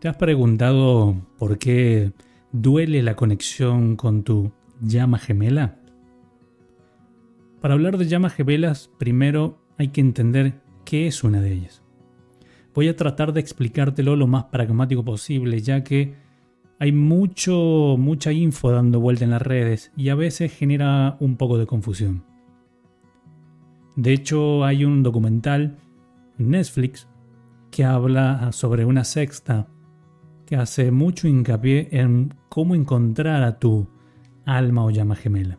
¿Te has preguntado por qué duele la conexión con tu llama gemela? Para hablar de llamas gemelas, primero hay que entender qué es una de ellas. Voy a tratar de explicártelo lo más pragmático posible, ya que hay mucho, mucha info dando vuelta en las redes y a veces genera un poco de confusión. De hecho, hay un documental en Netflix que habla sobre una sexta que hace mucho hincapié en cómo encontrar a tu alma o llama gemela.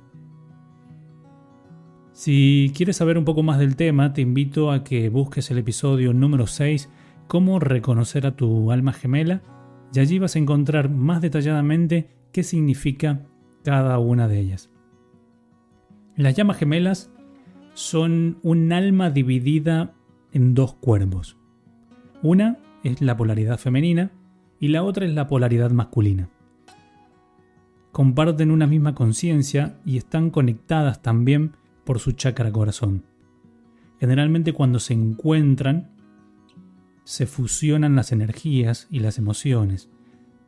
Si quieres saber un poco más del tema, te invito a que busques el episodio número 6, cómo reconocer a tu alma gemela, y allí vas a encontrar más detalladamente qué significa cada una de ellas. Las llamas gemelas son un alma dividida en dos cuerpos. Una es la polaridad femenina y la otra es la polaridad masculina. Comparten una misma conciencia y están conectadas también por su chakra corazón. Generalmente cuando se encuentran, se fusionan las energías y las emociones,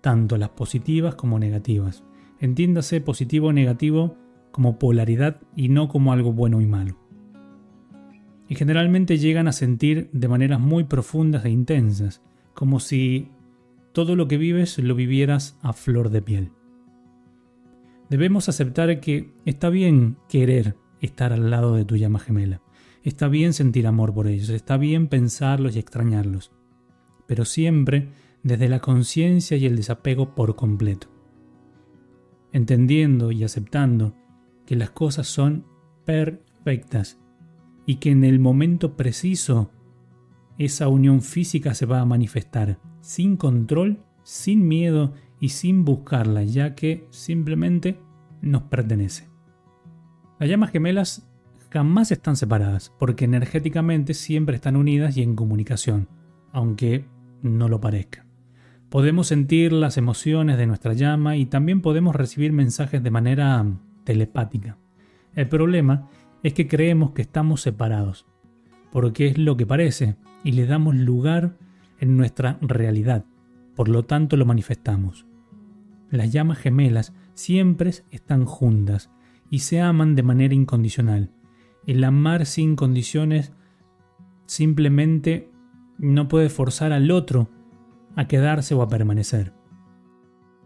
tanto las positivas como negativas. Entiéndase positivo o negativo como polaridad y no como algo bueno y malo. Y generalmente llegan a sentir de maneras muy profundas e intensas, como si todo lo que vives lo vivieras a flor de piel. Debemos aceptar que está bien querer estar al lado de tu llama gemela. Está bien sentir amor por ellos, está bien pensarlos y extrañarlos, pero siempre desde la conciencia y el desapego por completo. Entendiendo y aceptando que las cosas son perfectas y que en el momento preciso esa unión física se va a manifestar sin control, sin miedo y sin buscarla, ya que simplemente nos pertenece. Las llamas gemelas jamás están separadas, porque energéticamente siempre están unidas y en comunicación, aunque no lo parezca. Podemos sentir las emociones de nuestra llama y también podemos recibir mensajes de manera telepática. El problema es que creemos que estamos separados, porque es lo que parece, y le damos lugar en nuestra realidad, por lo tanto lo manifestamos. Las llamas gemelas siempre están juntas y se aman de manera incondicional. El amar sin condiciones simplemente no puede forzar al otro a quedarse o a permanecer.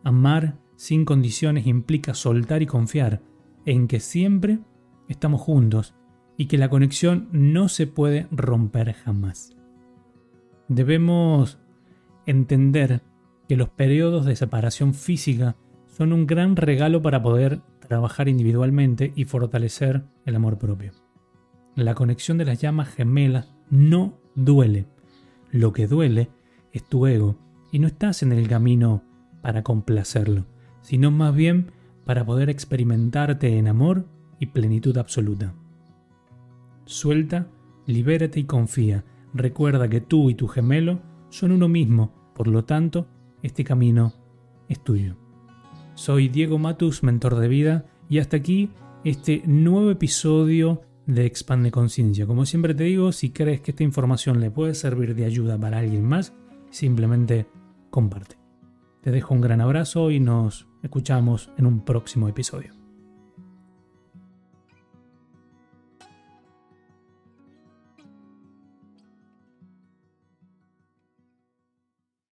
Amar sin condiciones implica soltar y confiar en que siempre estamos juntos y que la conexión no se puede romper jamás. Debemos entender que los periodos de separación física son un gran regalo para poder trabajar individualmente y fortalecer el amor propio. La conexión de las llamas gemelas no duele. Lo que duele es tu ego y no estás en el camino para complacerlo, sino más bien para poder experimentarte en amor y plenitud absoluta. Suelta, libérate y confía Recuerda que tú y tu gemelo son uno mismo, por lo tanto, este camino es tuyo. Soy Diego Matus, mentor de vida, y hasta aquí este nuevo episodio de Expande Conciencia. Como siempre te digo, si crees que esta información le puede servir de ayuda para alguien más, simplemente comparte. Te dejo un gran abrazo y nos escuchamos en un próximo episodio.